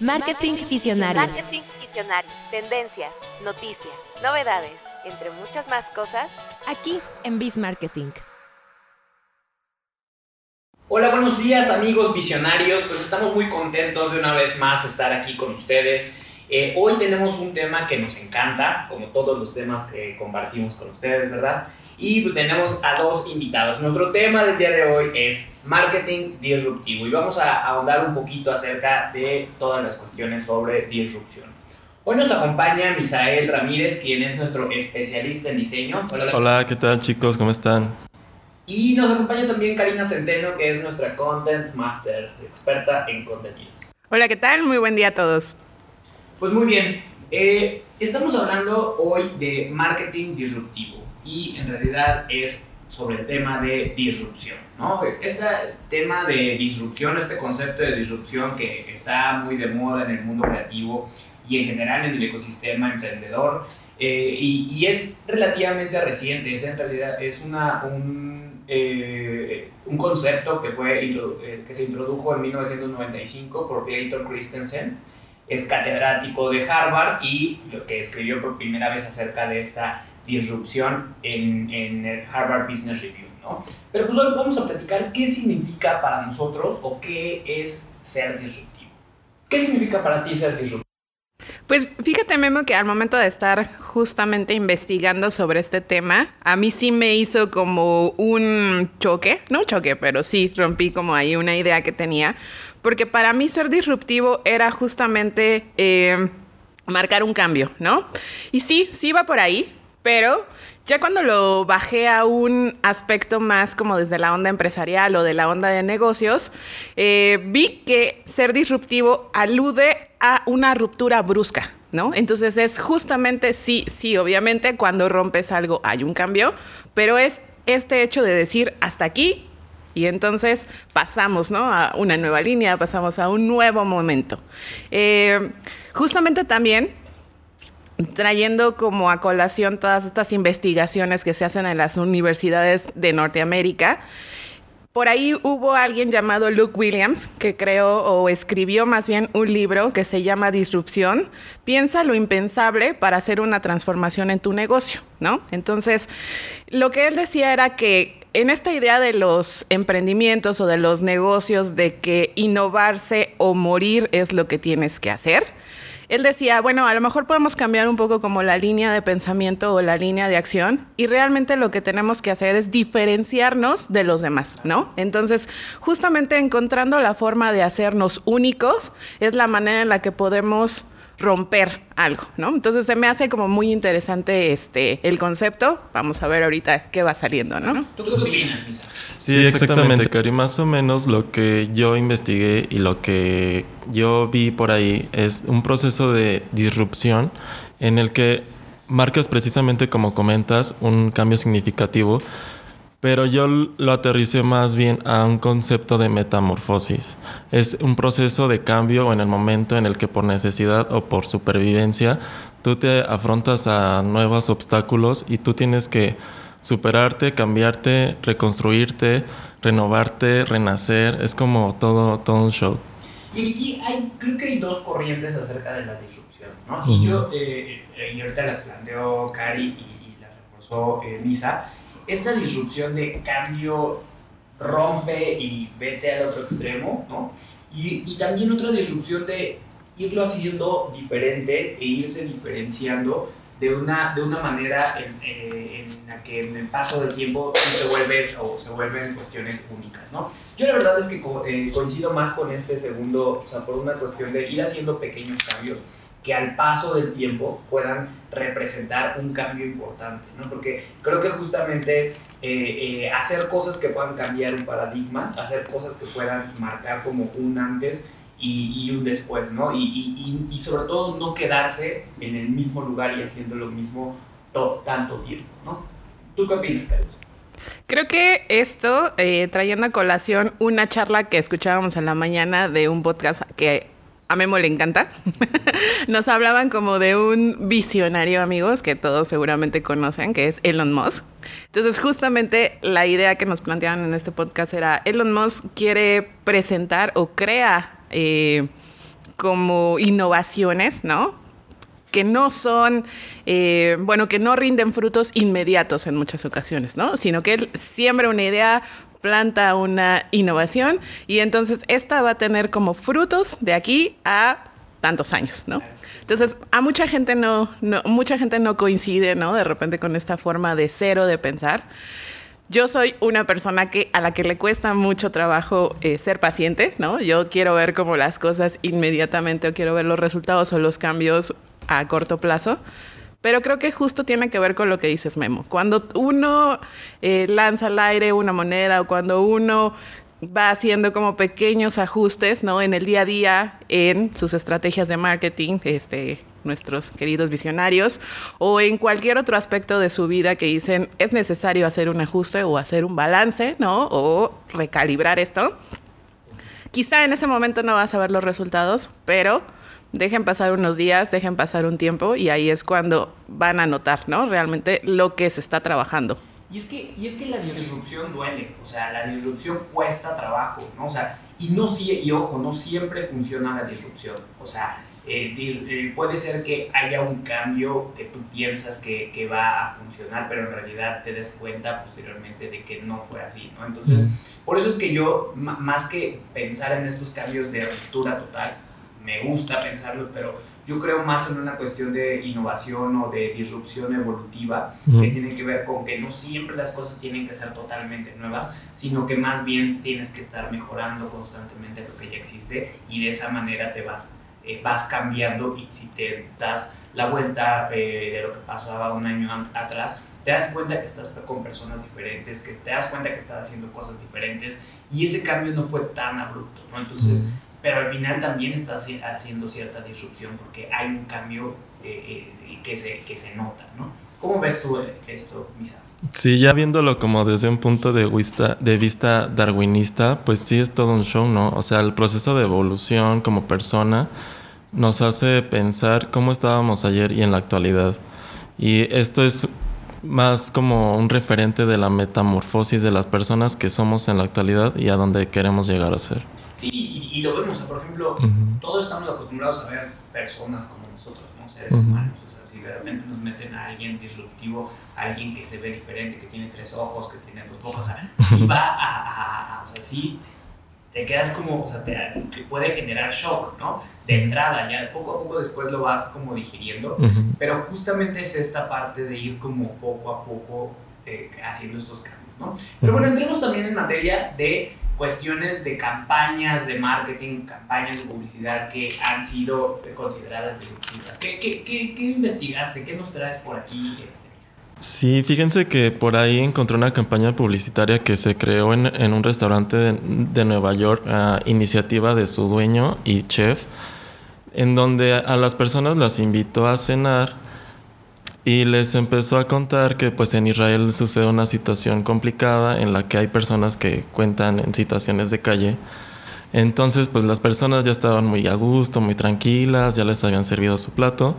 Marketing Visionario. Marketing Visionario. Tendencias, noticias, novedades, entre muchas más cosas. Aquí en Biz Marketing. Hola, buenos días amigos visionarios. Pues estamos muy contentos de una vez más estar aquí con ustedes. Eh, hoy tenemos un tema que nos encanta, como todos los temas que compartimos con ustedes, ¿verdad? Y pues, tenemos a dos invitados. Nuestro tema del día de hoy es marketing disruptivo y vamos a ahondar un poquito acerca de todas las cuestiones sobre disrupción. Hoy nos acompaña Misael Ramírez, quien es nuestro especialista en diseño. Hola, Hola ¿qué tal chicos? ¿Cómo están? Y nos acompaña también Karina Centeno, que es nuestra Content Master, experta en contenidos. Hola, ¿qué tal? Muy buen día a todos. Pues muy bien, eh, estamos hablando hoy de marketing disruptivo y en realidad es sobre el tema de disrupción. ¿no? Este tema de disrupción, este concepto de disrupción que está muy de moda en el mundo creativo y en general en el ecosistema emprendedor eh, y, es relativamente reciente, es en realidad es una, un, eh, un concepto que, fue, eh, que se introdujo en 1995 por Clayton Christensen, es catedrático de Harvard y lo que escribió por primera vez acerca de esta disrupción en, en el Harvard Business Review, ¿no? Pero pues hoy vamos a platicar qué significa para nosotros o qué es ser disruptivo. ¿Qué significa para ti ser disruptivo? Pues fíjate, Memo, que al momento de estar justamente investigando sobre este tema, a mí sí me hizo como un choque, no un choque, pero sí rompí como ahí una idea que tenía, porque para mí ser disruptivo era justamente eh, marcar un cambio, ¿no? Y sí, sí va por ahí, pero ya cuando lo bajé a un aspecto más como desde la onda empresarial o de la onda de negocios, eh, vi que ser disruptivo alude a una ruptura brusca, ¿no? Entonces es justamente, sí, sí, obviamente cuando rompes algo hay un cambio, pero es este hecho de decir hasta aquí y entonces pasamos, ¿no? A una nueva línea, pasamos a un nuevo momento. Eh, justamente también trayendo como a colación todas estas investigaciones que se hacen en las universidades de Norteamérica. Por ahí hubo alguien llamado Luke Williams que creó o escribió más bien un libro que se llama Disrupción. Piensa lo impensable para hacer una transformación en tu negocio, ¿no? Entonces, lo que él decía era que en esta idea de los emprendimientos o de los negocios de que innovarse o morir es lo que tienes que hacer, él decía, bueno, a lo mejor podemos cambiar un poco como la línea de pensamiento o la línea de acción y realmente lo que tenemos que hacer es diferenciarnos de los demás, ¿no? Entonces, justamente encontrando la forma de hacernos únicos es la manera en la que podemos romper algo, ¿no? Entonces se me hace como muy interesante este el concepto. Vamos a ver ahorita qué va saliendo, ¿no? ¿Tú qué opinas, Misa? Sí, exactamente, Cari. Más o menos lo que yo investigué y lo que yo vi por ahí es un proceso de disrupción en el que marcas precisamente como comentas un cambio significativo pero yo lo aterricé más bien a un concepto de metamorfosis. Es un proceso de cambio en el momento en el que por necesidad o por supervivencia tú te afrontas a nuevos obstáculos y tú tienes que superarte, cambiarte, reconstruirte, renovarte, renacer. Es como todo, todo un show. Y aquí hay, creo que hay dos corrientes acerca de la disrupción, ¿no? Y yo, eh, y ahorita las planteó Cari y, las reforzó eh, Misa esta disrupción de cambio rompe y vete al otro extremo, ¿no? Y, y también otra disrupción de irlo haciendo diferente e irse diferenciando de una, de una manera en, eh, la que en el paso del tiempo te o se vuelven cuestiones únicas, ¿no? Yo la verdad es que eh, coincido más con este segundo, o sea, por una cuestión de ir haciendo pequeños cambios que al paso del tiempo puedan representar un cambio importante, ¿no? Porque creo que justamente eh, eh, hacer cosas que puedan cambiar un paradigma, hacer cosas que puedan marcar como un antes y, y un después, ¿no? Y, y, y, sobre todo no quedarse en el mismo lugar y haciendo lo mismo todo, tanto tiempo, ¿no? ¿Tú qué opinas, Carlos? Creo que esto, eh, trayendo a colación una charla que escuchábamos en la mañana de un podcast que a Memo le encanta. Nos hablaban como de un visionario, amigos, que todos seguramente conocen, que es Elon Musk. Entonces, justamente la idea que nos planteaban en este podcast era, Elon Musk quiere presentar o crea... Eh, como innovaciones, ¿no? que no son, eh, bueno, que no rinden frutos inmediatos en muchas ocasiones, ¿no? Sino que él siembra una idea, planta una innovación y entonces esta va a tener como frutos de aquí a tantos años, ¿no? Entonces, a mucha gente no, mucha gente no coincide, ¿no? De repente con esta forma de cero de pensar. Yo soy una persona que a la que le cuesta mucho trabajo eh, ser paciente, ¿no? Yo quiero ver como las cosas inmediatamente o quiero ver los resultados o los cambios a corto plazo. Pero creo que justo tiene que ver con lo que dices, Memo. Cuando uno eh, lanza al aire una moneda o cuando uno va haciendo como pequeños ajustes, ¿no? En el día a día, en sus estrategias de marketing, este, nuestros queridos visionarios, o en cualquier otro aspecto de su vida que dicen es necesario hacer un ajuste o hacer un balance, ¿no? O recalibrar esto. Quizá en ese momento no vas a ver los resultados, pero dejen pasar unos días, dejen pasar un tiempo y ahí es cuando van a notar, ¿no? Realmente lo que se está trabajando. Y es que, y es que la disrupción duele, o sea, la disrupción cuesta trabajo, ¿no? O sea, y, no, y ojo, no siempre funciona la disrupción, o sea, eh, eh, puede ser que haya un cambio que tú piensas que, que, va a funcionar, pero en realidad te des cuenta posteriormente de que no fue así, ¿no? Entonces, por eso es que yo, más que pensar en estos cambios de ruptura total, me gusta pensarlos, pero yo creo más en una cuestión de innovación o de disrupción evolutiva que tiene que ver con que no siempre las cosas tienen que ser totalmente nuevas, sino que más bien tienes que estar mejorando constantemente lo que ya existe y de esa manera te vas, eh, vas cambiando y si te das la vuelta eh, de lo que pasaba un año atrás, te das cuenta que estás con personas diferentes, que te das cuenta que estás haciendo cosas diferentes y ese cambio no fue tan abrupto, ¿no? Entonces pero al final también está haciendo cierta disrupción porque hay un cambio eh, eh, que, se, que se nota, ¿no? ¿Cómo ves tú esto, Misa? Sí, ya viéndolo como desde un punto de vista, de vista darwinista, pues sí es todo un show, ¿no? O sea, el proceso de evolución como persona nos hace pensar cómo estábamos ayer y en la actualidad. Y esto es más como un referente de la metamorfosis de las personas que somos en la actualidad y a dónde queremos llegar a ser. Sí, y, lo vemos, por ejemplo, todos estamos acostumbrados a ver personas como nosotros, ¿no? seres humanos. O sea, si de repente nos meten a alguien disruptivo, a alguien que se ve diferente, que tiene tres ojos, que tiene dos ojos, o sea, si va a, a, o sea, sí, te quedas como, o sea, te, puede generar shock, ¿no? De entrada, ya poco a poco después lo vas como digiriendo, pero justamente es esta parte de ir como poco a poco eh, haciendo estos cambios, ¿no? Pero bueno, entremos también en materia de cuestiones de campañas de marketing, campañas de publicidad que han sido consideradas disruptivas. ¿Qué, qué, qué, investigaste? ¿Qué nos traes por aquí? Este, sí, fíjense que por ahí encontré una campaña publicitaria que se creó en, en un restaurante de, de Nueva York a iniciativa de su dueño y chef, en donde a las personas las invitó a cenar y les empezó a contar que pues en Israel sucede una situación complicada en la que hay personas que cuentan en situaciones de calle. Entonces pues las personas ya estaban muy a gusto, muy tranquilas, ya les habían servido su plato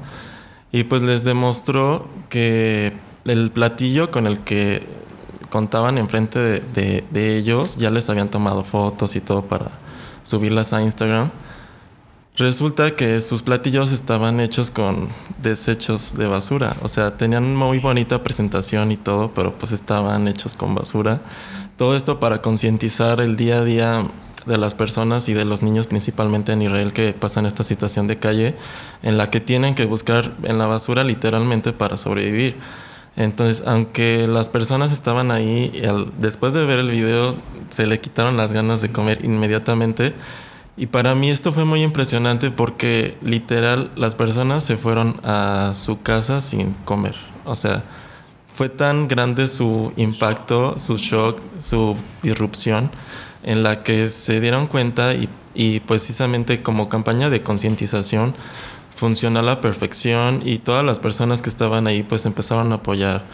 y pues les demostró que el platillo con el que contaban enfrente de, de ellos ya les habían tomado fotos y todo para subirlas a Instagram Resulta que sus platillos estaban hechos con desechos de basura. O sea, tenían muy bonita presentación y todo, pero pues estaban hechos con basura. Todo esto para concientizar el día a día de las personas y de los niños principalmente en Israel que pasan esta situación de calle en la que tienen que buscar en la basura literalmente para sobrevivir. Entonces, aunque las personas estaban ahí, después de ver el video se le quitaron las ganas de comer inmediatamente y para mí esto fue muy impresionante porque literal las personas se fueron a su casa sin comer. O sea, fue tan grande su impacto, su shock, su disrupción, en la que se dieron cuenta y, y precisamente como campaña de concientización funcionó a la perfección y todas las personas que estaban ahí pues empezaron a apoyar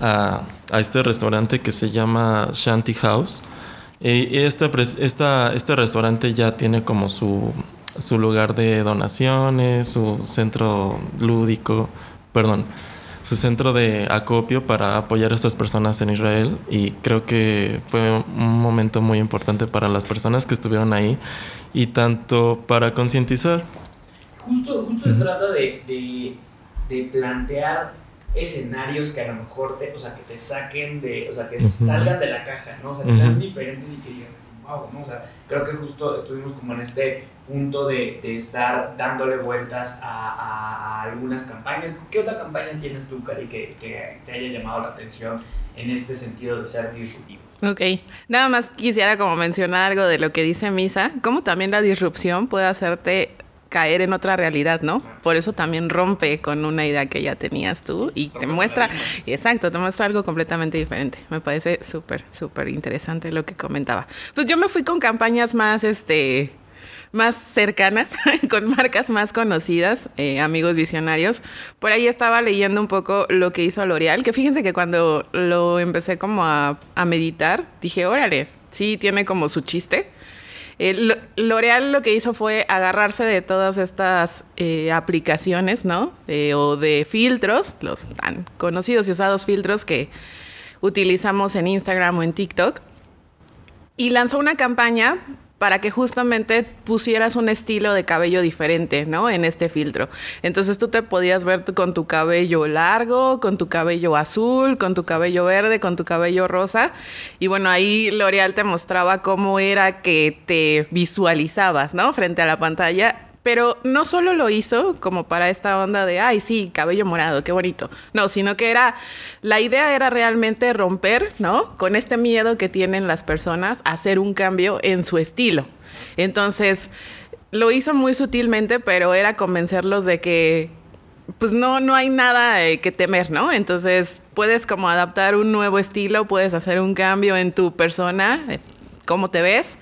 a, a este restaurante que se llama Shanty House este, este restaurante ya tiene como su, su lugar de donaciones, su centro lúdico, perdón, su centro de acopio para apoyar a estas personas en Israel y creo que fue un momento muy importante para las personas que estuvieron ahí y tanto para concientizar. Justo, justo se trata de, de, de, plantear escenarios que a lo mejor te, o sea, que te saquen de, o sea, que salgan de la caja, ¿no? O sea, que sean diferentes y que digas, wow, ¿no? O sea, creo que justo estuvimos como en este punto de, de estar dándole vueltas a, a, algunas campañas. ¿Qué otra campaña tienes tú, Cari, que, que te haya llamado la atención en este sentido de ser disruptivo? Ok, nada más quisiera como mencionar algo de lo que dice Misa, cómo también la disrupción puede hacerte caer en otra realidad, ¿no? Por eso también rompe con una idea que ya tenías tú y te muestra, exacto, te muestra algo completamente diferente. Me parece súper, súper interesante lo que comentaba. Pues yo me fui con campañas más, este, más cercanas, con marcas más conocidas, eh, amigos visionarios. Por ahí estaba leyendo un poco lo que hizo L'Oreal, que fíjense que cuando lo empecé como a, a meditar, dije, órale, sí, tiene como su chiste. Eh, L'Oreal lo que hizo fue agarrarse de todas estas eh, aplicaciones, ¿no? O de filtros, los tan conocidos y usados filtros que utilizamos en Instagram o en TikTok, y lanzó una campaña para que justamente pusieras un estilo de cabello diferente, ¿no? En este filtro. Entonces tú te podías ver con tu cabello largo, con tu cabello azul, con tu cabello verde, con tu cabello rosa. Y bueno, ahí L'Oreal te mostraba cómo era que te visualizabas, ¿no? Frente a la pantalla pero no solo lo hizo como para esta onda de, ay, sí, cabello morado, qué bonito. No, sino que era, la idea era realmente romper, ¿no? Con este miedo que tienen las personas a hacer un cambio en su estilo. Entonces, lo hizo muy sutilmente, pero era convencerlos de que pues no, no hay nada eh, que temer, ¿no? Entonces puedes como adaptar un nuevo estilo, puedes hacer un cambio en tu persona, eh, cómo te ves,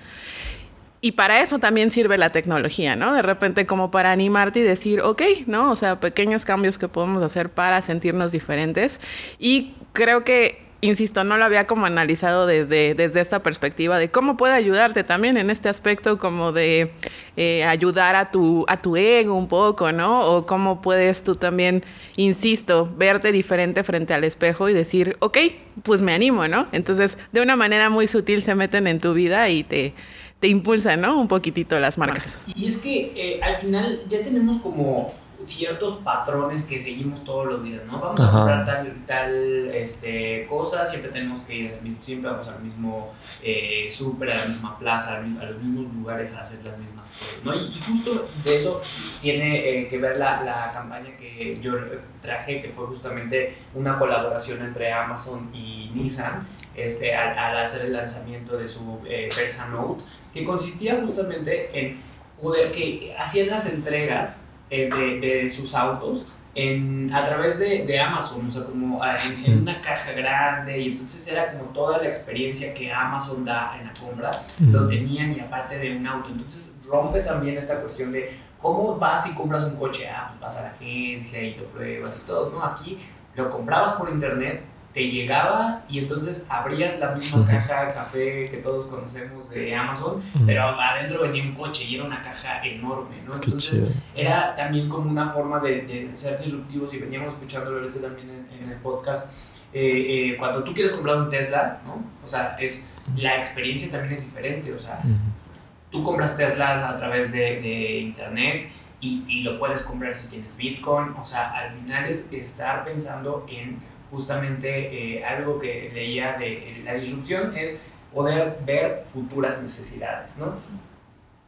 y para eso también sirve la tecnología, ¿no? De repente como para animarte y decir, ok, ¿no? O sea, pequeños cambios que podemos hacer para sentirnos diferentes. Y creo que, insisto, no lo había como analizado desde, desde esta perspectiva de cómo puede ayudarte también en este aspecto como de eh, ayudar a tu, a tu ego un poco, ¿no? O cómo puedes tú también, insisto, verte diferente frente al espejo y decir, ok, pues me animo, ¿no? Entonces, de una manera muy sutil se meten en tu vida y te te impulsan, ¿no? Un poquitito las marcas. Y es que eh, al final ya tenemos como ciertos patrones que seguimos todos los días, ¿no? Vamos a comprar tal, tal este, cosa, siempre tenemos que ir, siempre vamos al mismo eh, súper, a la misma plaza, a los mismos lugares a hacer las mismas cosas, ¿no? Y, justo de eso tiene eh, que ver la, la, campaña que yo traje, que fue justamente una colaboración entre Amazon y Nissan, este, al, al hacer el lanzamiento de su eh, Versa Note, que consistía justamente en poder que hacían las entregas eh, de, de, sus autos en, a través de, de Amazon, o sea, como ah, en, en, una caja grande, y entonces era como toda la experiencia que Amazon da en la compra, lo tenían y aparte de un auto. Entonces rompe también esta cuestión de cómo vas y compras un coche, ah, pues vas a la agencia y lo pruebas y todo, ¿no? Aquí lo comprabas por internet, te llegaba y entonces abrías la misma caja de café que todos conocemos de Amazon, pero adentro venía un coche y era una caja enorme, ¿no? Entonces era también como una forma de, de, ser disruptivos y veníamos escuchándolo ahorita también en, en el podcast. Eh, eh, cuando tú quieres comprar un Tesla, ¿no? O sea, es, la experiencia también es diferente, o sea, tú compras Teslas a través de, de internet y, y lo puedes comprar si tienes Bitcoin, o sea, al final es estar pensando en justamente eh, algo que leía de la disrupción es poder ver futuras necesidades, ¿no?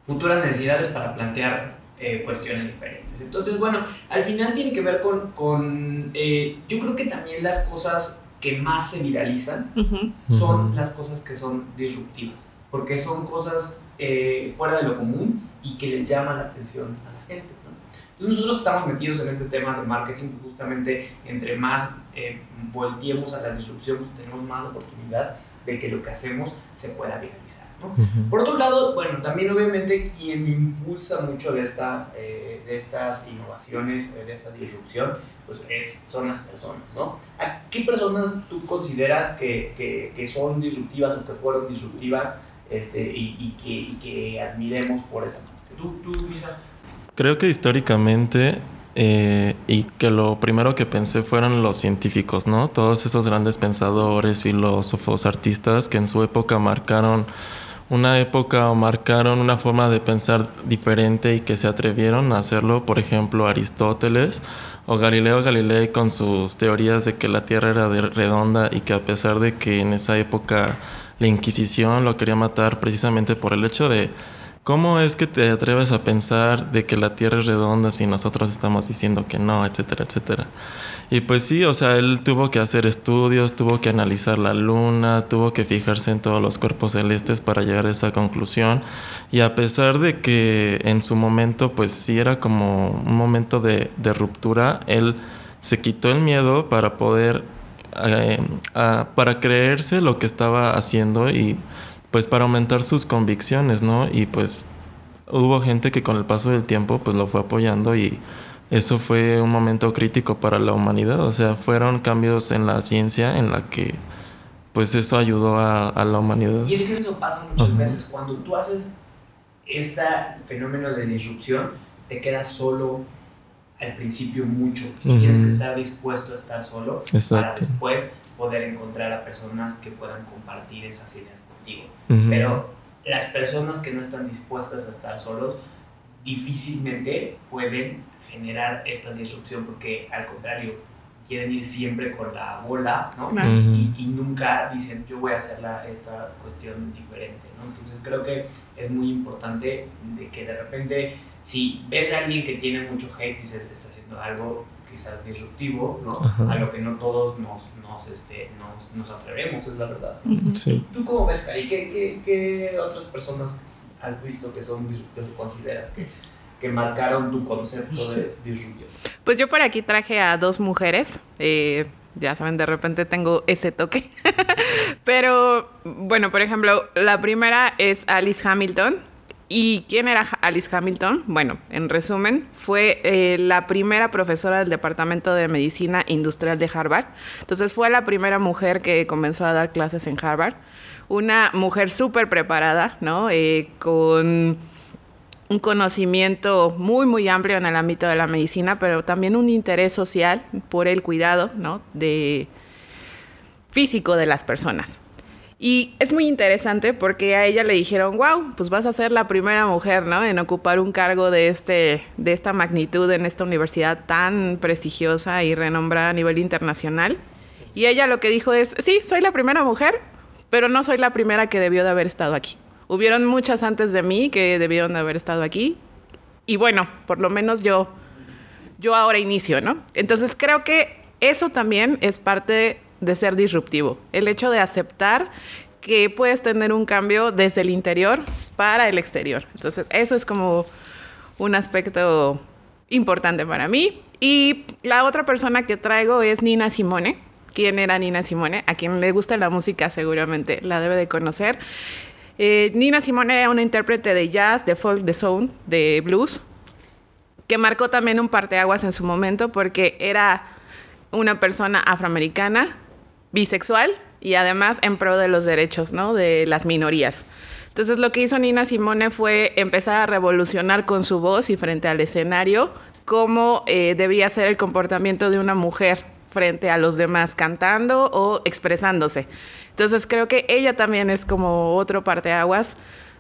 Futuras necesidades para plantear eh, cuestiones diferentes. Entonces, bueno, al final tiene que ver con, con eh, yo creo que también las cosas que más se viralizan uh -huh. son uh -huh. las cosas que son disruptivas, porque son cosas eh, fuera de lo común y que les llaman la atención a la gente. Entonces nosotros que estamos metidos en este tema de marketing, justamente entre más eh, volteemos a la disrupción, pues tenemos más oportunidad de que lo que hacemos se pueda viralizar. ¿no? Uh -huh. Por otro lado, bueno, también obviamente quien impulsa mucho de, esta, eh, de estas innovaciones, eh, de esta disrupción, pues es, son las personas, ¿no? ¿A qué personas tú consideras que, que, que son disruptivas o que fueron disruptivas este, y, y, que, y que admiremos por esa parte? ¿Tú, tú Lisa? Creo que históricamente eh, y que lo primero que pensé fueron los científicos, ¿no? Todos esos grandes pensadores, filósofos, artistas que en su época marcaron una época o marcaron una forma de pensar diferente y que se atrevieron a hacerlo, por ejemplo, Aristóteles o Galileo Galilei con sus teorías de que la Tierra era redonda y que a pesar de que en esa época la Inquisición lo quería matar precisamente por el hecho de ¿Cómo es que te atreves a pensar de que la Tierra es redonda si nosotros estamos diciendo que no, etcétera, etcétera? Y pues sí, o sea, él tuvo que hacer estudios, tuvo que analizar la luna, tuvo que fijarse en todos los cuerpos celestes para llegar a esa conclusión. Y a pesar de que en su momento, pues sí era como un momento de, ruptura, él se quitó el miedo para poder, eh, para creerse lo que estaba haciendo y pues para aumentar sus convicciones, ¿no? Y pues hubo gente que con el paso del tiempo pues lo fue apoyando y eso fue un momento crítico para la humanidad, o sea, fueron cambios en la ciencia en la que pues eso ayudó a, la humanidad. Y es que eso pasa muchas veces, cuando tú haces este fenómeno de disrupción, te quedas solo al principio mucho. Y tienes que estar dispuesto a estar solo para después poder encontrar a personas que puedan compartir esas ideas pero las personas que no están dispuestas a estar solos difícilmente pueden generar esta disrupción porque al contrario quieren ir siempre con la bola ¿no? y, nunca dicen yo voy a hacer la, esta cuestión diferente ¿no? entonces creo que es muy importante de que de repente si ves a alguien que tiene mucho hate y dices está haciendo algo quizás disruptivo, ¿no? A lo que no todos nos, nos, este, nos, nos atrevemos, es la verdad. Sí. ¿Tú cómo ves, Cari? ¿Qué, qué, qué otras personas has visto que son disruptivos consideras que, que marcaron tu concepto de disrupción? Pues yo por aquí traje a dos mujeres. Eh, ya saben, de repente tengo ese toque. Pero bueno, por ejemplo, la primera es Alice Hamilton. ¿Y quién era Alice Hamilton? Bueno, en resumen, fue eh, la primera profesora del Departamento de Medicina Industrial de Harvard. Entonces fue la primera mujer que comenzó a dar clases en Harvard. Una mujer súper preparada, ¿no? Eh, con un conocimiento muy, muy amplio en el ámbito de la medicina, pero también un interés social por el cuidado, ¿no? Físico de las personas. Y es muy interesante porque a ella le dijeron, wow, pues vas a ser la primera mujer, ¿no? En ocupar un cargo de, este, de esta magnitud en esta universidad tan prestigiosa y renombrada a nivel internacional. Y ella lo que dijo es, sí, soy la primera mujer, pero no soy la primera que debió de haber estado aquí. Hubieron muchas antes de mí que debieron de haber estado aquí. Y bueno, por lo menos yo, yo ahora inicio, ¿no? Entonces creo que eso también es parte de ser disruptivo. El hecho de aceptar que puedes tener un cambio desde el interior para el exterior. Entonces, eso es como un aspecto importante para mí. Y la otra persona que traigo es Nina Simone. ¿Quién era Nina Simone? A quien le gusta la música seguramente la debe de conocer. Eh, Nina Simone era una intérprete de jazz, de folk, de soul, de blues, que marcó también un parteaguas en su momento porque era una persona afroamericana bisexual y además en pro de los derechos, ¿no? De las minorías. Entonces lo que hizo Nina Simone fue empezar a revolucionar con su voz y frente al escenario cómo eh, debía ser el comportamiento de una mujer frente a los demás cantando o expresándose. Entonces creo que ella también es como otro parteaguas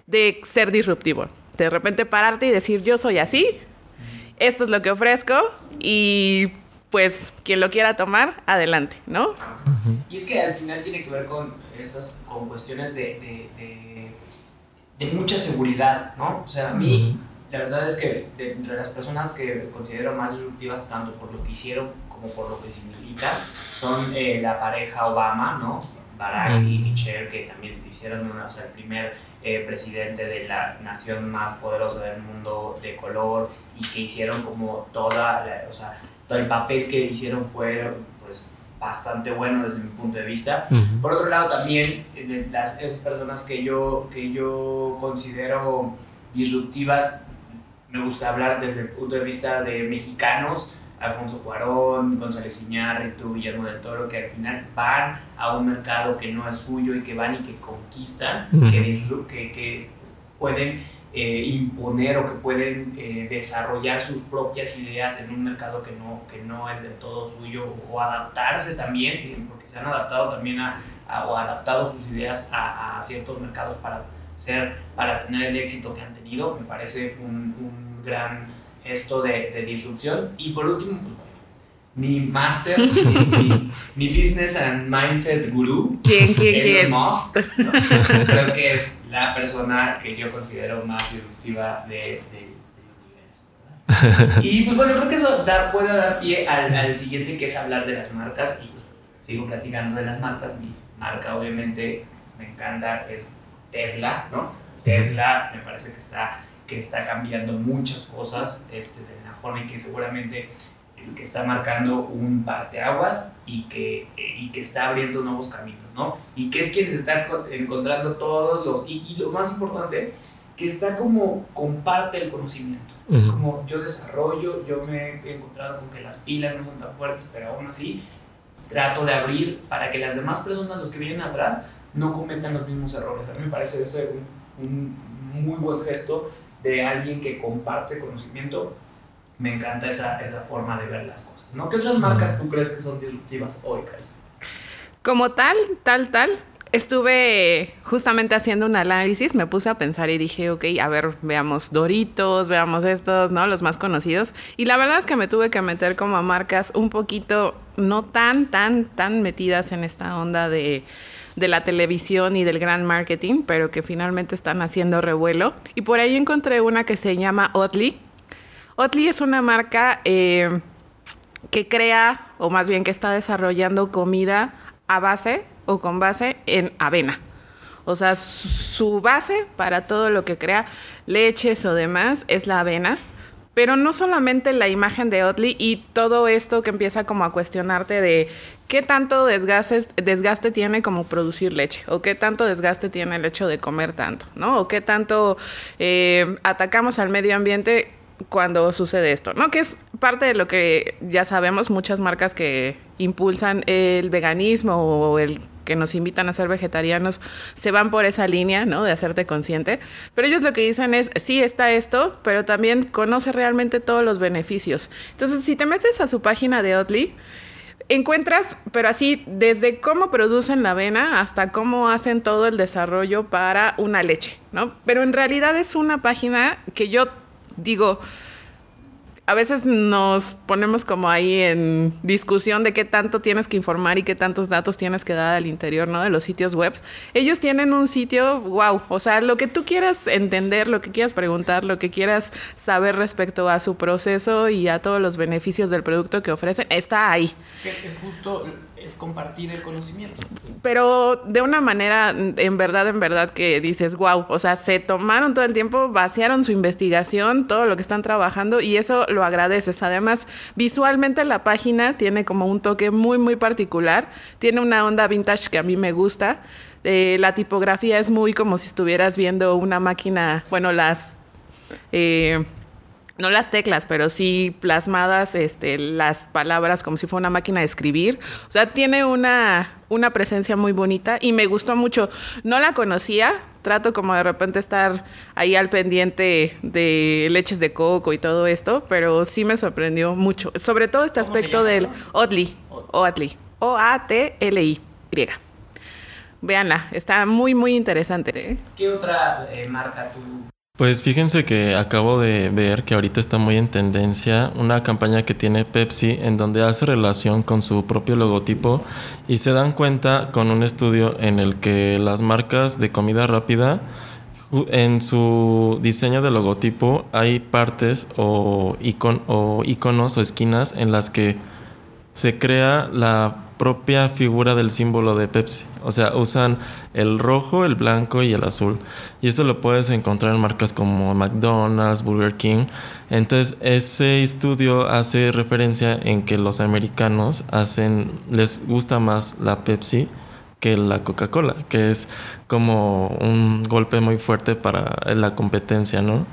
de ser disruptivo. De repente pararte y decir yo soy así, esto es lo que ofrezco y pues quien lo quiera tomar, adelante, ¿no? Y es que al final tiene que ver con estas con cuestiones de, de, mucha seguridad, ¿no? O sea, a mí, la verdad es que de, entre las personas que considero más disruptivas, tanto por lo que hicieron como por lo que significa, son eh, la pareja Obama, ¿no? Barack y Michelle, que también hicieron, o sea, el primer eh, presidente de la nación más poderosa del mundo de color y que hicieron como toda, la, o sea, el papel que hicieron fue pues, bastante bueno desde mi punto de vista. Por otro lado, también de las, esas personas que yo, que yo considero disruptivas, me gusta hablar desde el punto de vista de mexicanos, Alfonso Cuarón, González Iñárritu, Guillermo del Toro, que al final van a un mercado que no es suyo y que van y que conquistan, que, que, que, pueden eh, imponer o que pueden eh, desarrollar sus propias ideas en un mercado que no, que no es del todo suyo o adaptarse también, porque se han adaptado también a, o adaptado sus ideas a, a, ciertos mercados para, ser, para tener el éxito que han tenido, me parece un, un gran gesto de, de, disrupción. Y por último, pues, mi máster, mi, business and mindset guru, ¿Quién, quién, quién? Musk, creo que es la persona que yo considero más disruptiva de, de, del universo. Y pues bueno, creo que eso da, puede dar pie al, al, siguiente que es hablar de las marcas y pues, sigo platicando de las marcas. Mi marca obviamente me encanta, es Tesla, ¿no? Tesla me parece que está, que está cambiando muchas cosas este, de la forma en que seguramente que está marcando un parteaguas y que, eh, y que está abriendo nuevos caminos, ¿no? Y que es quien se está encontrando todos los... Y, y lo más importante, que está como comparte el conocimiento. Uh -huh. Es como yo desarrollo, yo me he encontrado con que las pilas no son tan fuertes, pero aún así trato de abrir para que las demás personas, los que vienen atrás, no cometan los mismos errores. A mí me parece ese un, un muy buen gesto de alguien que comparte conocimiento me encanta esa, esa forma de ver las cosas. ¿no? ¿Qué otras marcas tú crees que son disruptivas hoy, Cari? Como tal, tal, tal. Estuve justamente haciendo un análisis, me puse a pensar y dije, ok, a ver, veamos Doritos, veamos estos, ¿no? Los más conocidos. Y la verdad es que me tuve que meter como a marcas un poquito, no tan, tan, tan metidas en esta onda de, de la televisión y del gran marketing, pero que finalmente están haciendo revuelo. Y por ahí encontré una que se llama Oatly, Oatly es una marca eh, que crea, o más bien que está desarrollando comida a base o con base en avena. O sea, su base para todo lo que crea, leches o demás, es la avena. Pero no solamente la imagen de Oatly y todo esto que empieza como a cuestionarte de qué tanto desgaste, desgaste tiene como producir leche, o qué tanto desgaste tiene el hecho de comer tanto, ¿no? O qué tanto eh, atacamos al medio ambiente cuando sucede esto, ¿no? Que es parte de lo que ya sabemos, muchas marcas que impulsan el veganismo o el que nos invitan a ser vegetarianos se van por esa línea, ¿no? De hacerte consciente. Pero ellos lo que dicen es, sí está esto, pero también conoce realmente todos los beneficios. Entonces, si te metes a su página de Oatly, encuentras, pero así, desde cómo producen la avena hasta cómo hacen todo el desarrollo para una leche, ¿no? Pero en realidad es una página que yo digo, a veces nos ponemos como ahí en discusión de qué tanto tienes que informar y qué tantos datos tienes que dar al interior, ¿no? De los sitios web. Ellos tienen un sitio, wow, o sea, lo que tú quieras entender, lo que quieras preguntar, lo que quieras saber respecto a su proceso y a todos los beneficios del producto que ofrecen, está ahí. Es justo, es compartir el conocimiento. Pero de una manera, en verdad, en verdad, que dices, wow, o sea, se tomaron todo el tiempo, vaciaron su investigación, todo lo que están trabajando y eso lo agradeces. Además, visualmente la página tiene como un toque muy, muy particular. Tiene una onda vintage que a mí me gusta. Eh, la tipografía es muy como si estuvieras viendo una máquina, bueno, las... Eh, no las teclas, pero sí plasmadas este, las palabras como si fuera una máquina de escribir. O sea, tiene una, una presencia muy bonita y me gustó mucho. No la conocía, trato como de repente estar ahí al pendiente de leches de coco y todo esto, pero sí me sorprendió mucho. Sobre todo este aspecto del Oatly. Oatly. O-A-T-L-I. Griega. Véanla, está muy, muy interesante. ¿eh? ¿Qué otra eh, marca tú pues fíjense que acabo de ver que ahorita está muy en tendencia una campaña que tiene Pepsi en donde hace relación con su propio logotipo y se dan cuenta con un estudio en el que las marcas de comida rápida en su diseño de logotipo hay partes o, icon, o iconos o esquinas en las que se crea la propia figura del símbolo de Pepsi. O sea, usan el rojo, el blanco y el azul. Y eso lo puedes encontrar en marcas como McDonald's, Burger King. Entonces, ese estudio hace referencia en que los americanos hacen, les gusta más la Pepsi que la Coca-Cola, que es como un golpe muy fuerte para la competencia, ¿no?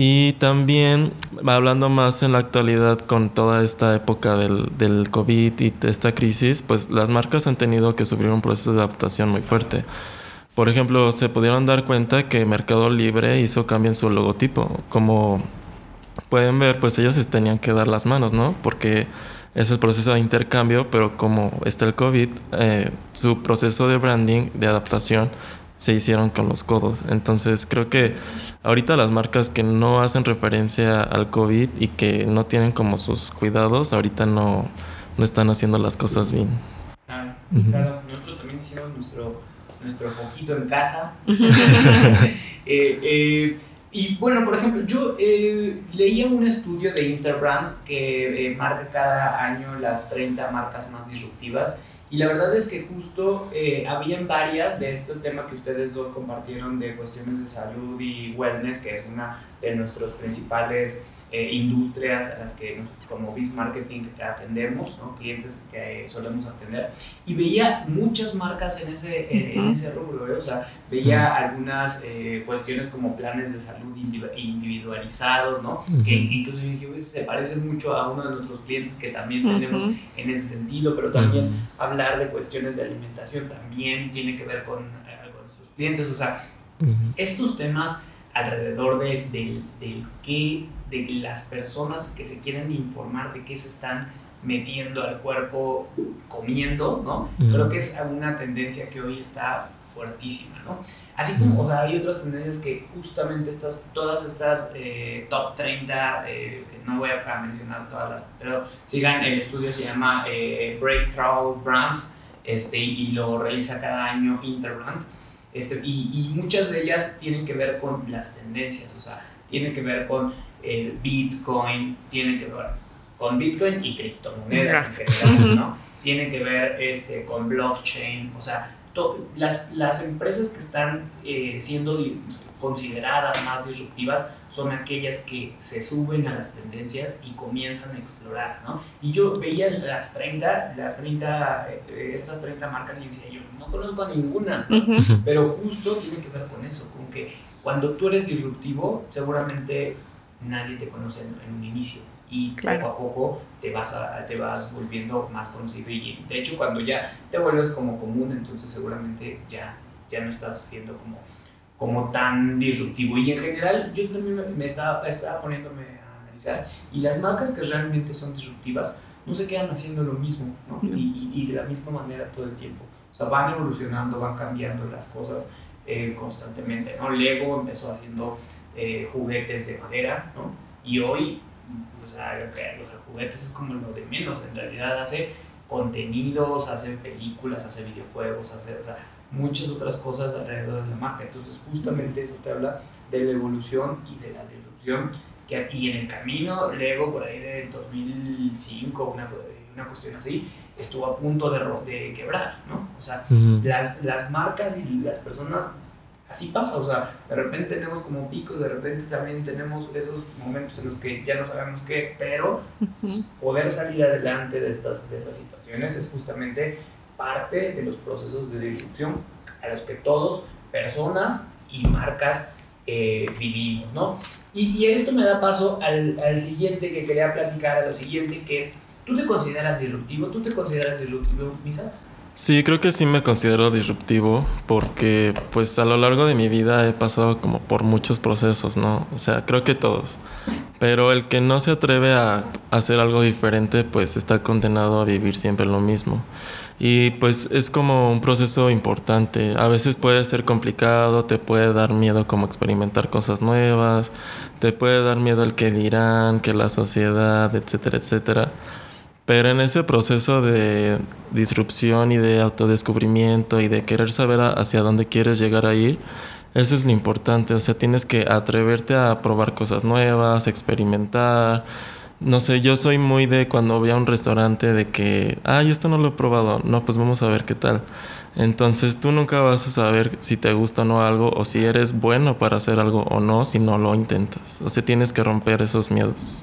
Y también, hablando más en la actualidad con toda esta época del, del COVID y esta crisis, pues las marcas han tenido que sufrir un proceso de adaptación muy fuerte. por ejemplo, se pudieron dar cuenta que Mercado Libre hizo cambio en su logotipo. Como pueden ver, pues ellos tenían que dar las manos, ¿no? Porque es el proceso de intercambio, pero como está el COVID, eh, su proceso de branding, de adaptación, se hicieron con los codos. Entonces creo que ahorita las marcas que no hacen referencia al COVID y que no tienen como sus cuidados, ahorita no, no están haciendo las cosas bien. Claro, claro. Nosotros también hicimos nuestro, nuestro foquito en casa. Eh, eh, y bueno, por ejemplo, yo eh, leía un estudio de Interbrand que marca cada año las 30 marcas más disruptivas y la verdad es que justo eh, habían varias de este tema que ustedes dos compartieron de cuestiones de salud y wellness, que es una de nuestros principales eh, industrias a las que como Biz Marketing atendemos, ¿no? clientes que solemos atender, y veía muchas marcas en ese, en, ese rubro, ¿eh? o sea, veía algunas eh, cuestiones como planes de salud individualizados, ¿no? que incluso dije, se parece mucho a uno de nuestros clientes que también tenemos en ese sentido, pero también hablar de cuestiones de alimentación también tiene que ver con algo de sus clientes, o sea, estos temas alrededor de, del, del qué de las personas que se quieren informar de qué se están metiendo al cuerpo comiendo, ¿no? Creo que es una tendencia que hoy está fuertísima, ¿no? Así como, o sea, hay otras tendencias que justamente estas, todas estas eh, top 30, eh, no voy a mencionar todas las, pero sigan, el estudio se llama eh, Breakthrough Brands, este, y lo realiza cada año Interbrand, este, y, y muchas de ellas tienen que ver con las tendencias, o sea, tienen que ver con el Bitcoin, tiene que ver con Bitcoin y criptomonedas en general, ¿no? Tiene que ver este, con blockchain, o sea, las, las, empresas que están eh, siendo consideradas más disruptivas son aquellas que se suben a las tendencias y comienzan a explorar, ¿no? Y yo veía las 30, las 30, eh, estas 30 marcas y decía yo, no conozco a ninguna, pero justo tiene que ver con eso, con que cuando tú eres disruptivo, seguramente nadie te conoce en, un inicio y poco a poco te vas, a, te vas volviendo más conocido y de hecho cuando ya te vuelves como común entonces seguramente ya, ya no estás siendo como, como tan disruptivo y en general yo también me, estaba, estaba poniéndome a analizar y las marcas que realmente son disruptivas no se quedan haciendo lo mismo ¿no? Y, y, de la misma manera todo el tiempo o sea van evolucionando van cambiando las cosas eh, constantemente ¿no? Lego empezó haciendo eh, juguetes de madera, ¿no? Y hoy, o sea, los juguetes es como lo de menos, en realidad hace contenidos, hace películas, hace videojuegos, hace, o sea, muchas otras cosas alrededor de la marca. Entonces, justamente eso te habla de la evolución y de la disrupción. Que, y en el camino, Lego, por ahí de 2005, una, una cuestión así, estuvo a punto de, de quebrar, ¿no? O sea, las, las marcas y las personas así pasa, o sea, de repente tenemos como picos, de repente también tenemos esos momentos en los que ya no sabemos qué, pero poder salir adelante de, estas, de esas situaciones es justamente parte de los procesos de disrupción a los que todos, personas y marcas, eh, vivimos, ¿no? Y, esto me da paso al, siguiente que quería platicar, a siguiente que es, ¿tú te consideras disruptivo? ¿Tú te consideras disruptivo, Misa? Sí, creo que sí me considero disruptivo porque pues a lo largo de mi vida he pasado como por muchos procesos, ¿no? O sea, creo que todos. Pero el que no se atreve a hacer algo diferente pues está condenado a vivir siempre lo mismo. Y pues es como un proceso importante. A veces puede ser complicado, te puede dar miedo como experimentar cosas nuevas, te puede dar miedo el que dirán, que la sociedad, etcétera, etcétera. Pero en ese proceso de disrupción y de autodescubrimiento y de querer saber hacia dónde quieres llegar a ir, eso es lo importante. O sea, tienes que atreverte a probar cosas nuevas, experimentar. No sé, yo soy muy de cuando voy a un restaurante de que, ay, esto no lo he probado. No, pues vamos a ver qué tal. Entonces tú nunca vas a saber si te gusta o no algo o si eres bueno para hacer algo o no si no lo intentas. O sea, tienes que romper esos miedos.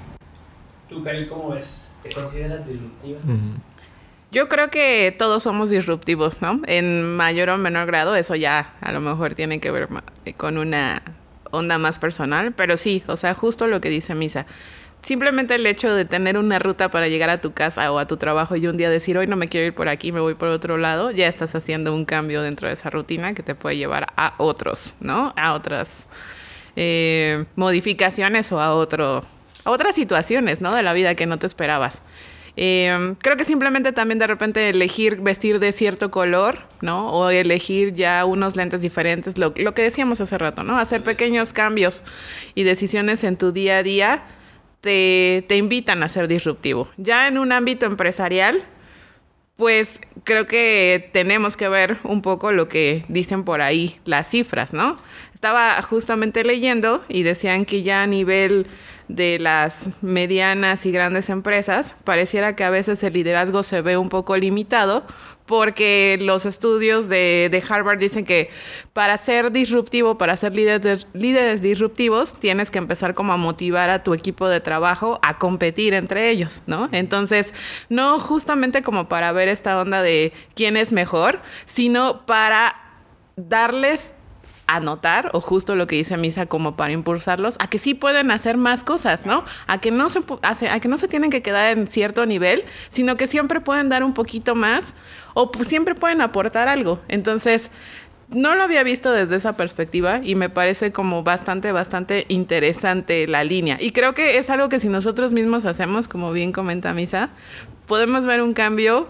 ¿Tú, Cari, cómo ves? ¿Te consideras disruptiva? Yo creo que todos somos disruptivos, ¿no? En mayor o menor grado, eso ya a lo mejor tiene que ver con una onda más personal, pero sí, o sea, justo lo que dice Misa. Simplemente el hecho de tener una ruta para llegar a tu casa o a tu trabajo y un día decir, hoy no me quiero ir por aquí, me voy por otro lado, ya estás haciendo un cambio dentro de esa rutina que te puede llevar a otros, ¿no? A otras eh, modificaciones o a, otro, a otras situaciones, ¿no? De la vida que no te esperabas. Eh, creo que simplemente también de repente elegir vestir de cierto color, ¿no? O elegir ya unos lentes diferentes, lo, lo, que decíamos hace rato, ¿no? Hacer pequeños cambios y decisiones en tu día a día te, te invitan a ser disruptivo. Ya en un ámbito empresarial, pues creo que tenemos que ver un poco lo que dicen por ahí las cifras, ¿no? Estaba justamente leyendo y decían que ya a nivel de las medianas y grandes empresas, pareciera que a veces el liderazgo se ve un poco limitado porque los estudios de, de Harvard dicen que para ser disruptivo, para ser líderes, líderes disruptivos, tienes que empezar como a motivar a tu equipo de trabajo a competir entre ellos, ¿no? Entonces, no justamente como para ver esta onda de quién es mejor, sino para darles anotar, o justo lo que dice Misa, como para impulsarlos, a que sí pueden hacer más cosas, ¿no? A que no se, a que no se tienen que quedar en cierto nivel, sino que siempre pueden dar un poquito más o siempre pueden aportar algo. Entonces, no lo había visto desde esa perspectiva y me parece como bastante, bastante interesante la línea. Y creo que es algo que si nosotros mismos hacemos, como bien comenta Misa, podemos ver un cambio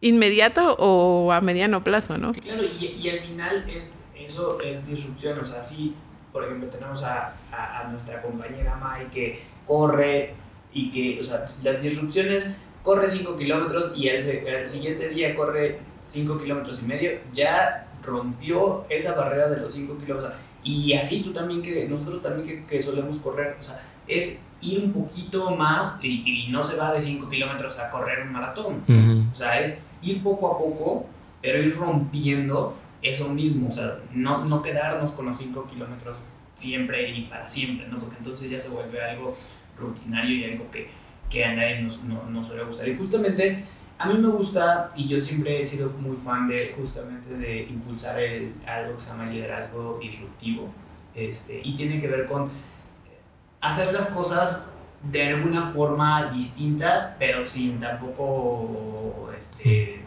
inmediato o a mediano plazo, ¿no? Claro, y, y al final es eso es disrupción, o sea, si por ejemplo tenemos a, a, a, nuestra compañera Mai que corre y que, o sea, las disrupciones corre 5 kilómetros y el, el, siguiente día corre 5 kilómetros y medio, ya rompió esa barrera de los 5 kilómetros. Y así tú también, que nosotros también que, que solemos correr, o sea, es ir un poquito más y, y no se va de 5 kilómetros a correr un maratón. Uh -huh. O sea, es ir poco a poco, pero ir rompiendo eso mismo, o sea, no, no quedarnos con los 5 kilómetros siempre y para siempre, ¿no? Porque entonces ya se vuelve algo rutinario y algo que, que a nadie nos, no, nos suele gustar. Y justamente a mí me gusta, y yo siempre he sido muy fan de justamente de impulsar el, algo que se llama liderazgo disruptivo, este, y tiene que ver con hacer las cosas de alguna forma distinta, pero sin tampoco este,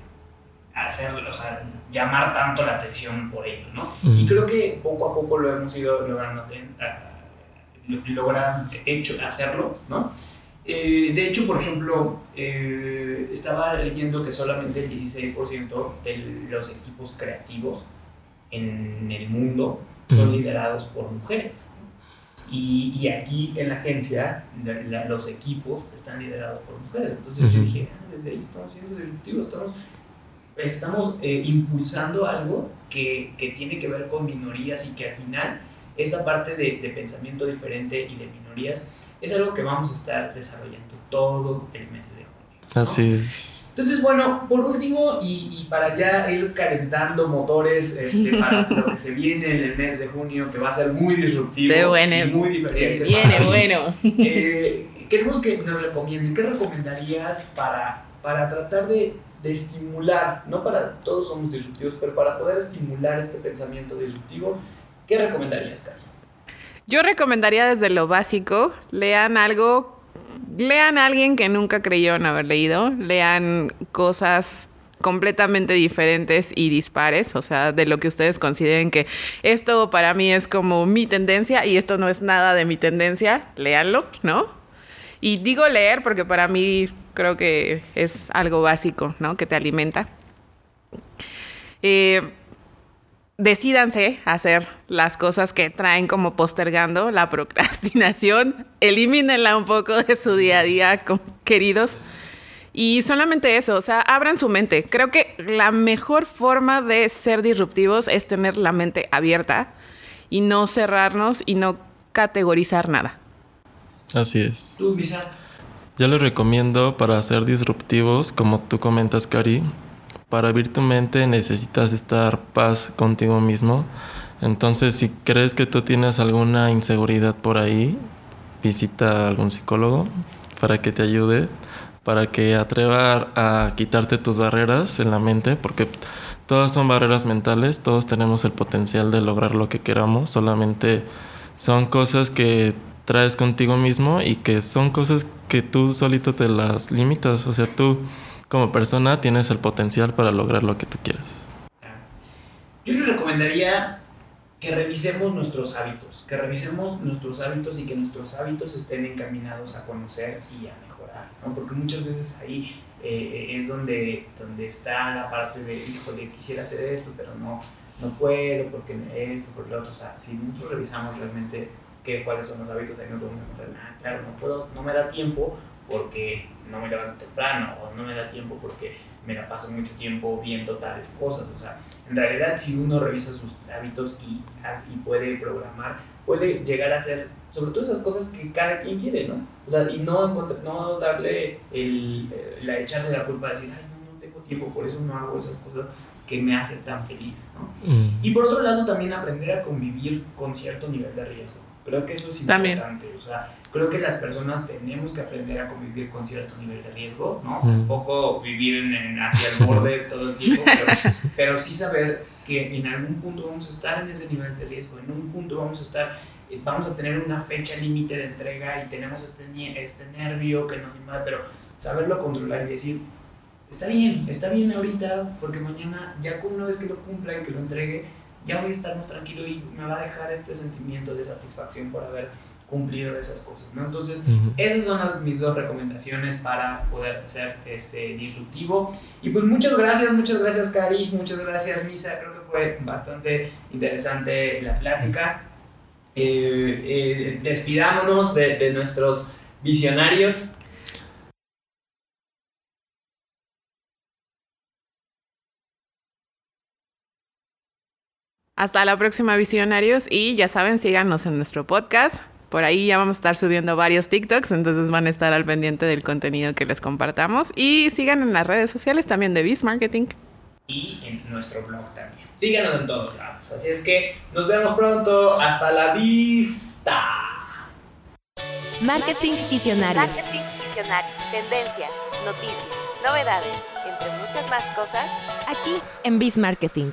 hacer, o sea, llamar tanto la atención por ello, ¿no? Mm. Y creo que poco a poco lo hemos ido logrando, uh, logran hecho hacerlo, ¿no? Eh, de hecho, por ejemplo, eh, estaba leyendo que solamente el 16% de los equipos creativos en el mundo son mm. liderados por mujeres. Y, y, aquí en la agencia la, los equipos están liderados por mujeres. Entonces uh -huh. yo dije, ah, desde ahí estamos siendo disruptivos, estamos estamos eh, impulsando algo que, que, tiene que ver con minorías y que al final esa parte de, de, pensamiento diferente y de minorías es algo que vamos a estar desarrollando todo el mes de junio. ¿no? Así es. Entonces, bueno, por último, y, y, para ya ir calentando motores este, para lo que se viene en el mes de junio, que va a ser muy disruptivo se viene, y muy diferente. Se viene bueno. Eh, queremos que nos recomienden, ¿qué recomendarías para, para tratar de de estimular, no para todos somos disruptivos, pero para poder estimular este pensamiento disruptivo, ¿qué recomendarías, Cari? Yo recomendaría desde lo básico, lean algo, lean a alguien que nunca creyó en haber leído, lean cosas completamente diferentes y dispares, o sea, de lo que ustedes consideren que esto para mí es como mi tendencia y esto no es nada de mi tendencia, léanlo, ¿no? Y digo leer porque para mí creo que es algo básico, ¿no? Que te alimenta. Eh, decídanse hacer las cosas que traen como postergando la procrastinación, elimínenla un poco de su día a día, queridos. Y solamente eso, o sea, abran su mente. Creo que la mejor forma de ser disruptivos es tener la mente abierta y no cerrarnos y no categorizar nada. Así es. ¿Tú, Misa? Yo les recomiendo para ser disruptivos, como tú comentas, Cari, para abrir tu mente necesitas estar paz contigo mismo. Entonces, si crees que tú tienes alguna inseguridad por ahí, visita a algún psicólogo para que te ayude, para que atreva a quitarte tus barreras en la mente, porque todas son barreras mentales, todos tenemos el potencial de lograr lo que queramos, solamente son cosas que traes contigo mismo y que son cosas que tú solito te las limitas. O sea, tú como persona tienes el potencial para lograr lo que tú quieras. Yo les recomendaría que revisemos nuestros hábitos, que revisemos nuestros hábitos y que nuestros hábitos estén encaminados a conocer y a mejorar, ¿no? Porque muchas veces ahí eh, es donde, donde está la parte de, híjole, quisiera hacer esto, pero no, no puedo, porque esto, por lo otro. O sea, si nosotros revisamos realmente qué, cuáles son los hábitos, ahí nos vamos a encontrar, ah, claro, no puedo, no me da tiempo porque no me levanto temprano, o no me da tiempo porque me la paso mucho tiempo viendo tales cosas. O sea, en realidad si uno revisa sus hábitos y, y puede programar, puede llegar a hacer sobre todo esas cosas que cada quien quiere, ¿no? O sea, y no, no darle el, la echarle la culpa de decir, ay, no, no tengo tiempo, por eso no hago esas cosas que me hacen tan feliz, ¿no? Mm. Y por otro lado, también aprender a convivir con cierto nivel de riesgo. Creo que eso es importante. O sea, creo que las personas tenemos que aprender a convivir con cierto nivel de riesgo, ¿no? Un poco vivir en, hacia el borde todo el tiempo, pero, pero, sí saber que en algún punto vamos a estar en ese nivel de riesgo, en un punto vamos a estar, eh, vamos a tener una fecha límite de entrega y tenemos este, este nervio que nos invade, pero saberlo controlar y decir, está bien, está bien ahorita, porque mañana, ya una vez que lo cumpla y que lo entregue, ya voy a estar más tranquilo y me va a dejar este sentimiento de satisfacción por haber cumplido esas cosas, ¿no? Entonces, esas son las, mis dos recomendaciones para poder ser este, disruptivo. Y pues muchas gracias, muchas gracias Cari, muchas gracias Misa, creo que fue bastante interesante la plática. Eh, eh, despidámonos de, de nuestros visionarios. Hasta la próxima, visionarios. Y ya saben, síganos en nuestro podcast. Por ahí ya vamos a estar subiendo varios TikToks, entonces van a estar al pendiente del contenido que les compartamos. Y sigan en las redes sociales también de Biz Marketing. Y en nuestro blog también. Síganos en todos lados. Así es que nos vemos pronto. Hasta la vista. Marketing Visionario. Marketing Visionario. Tendencias, noticias, novedades, entre muchas más cosas. Aquí en Biz Marketing.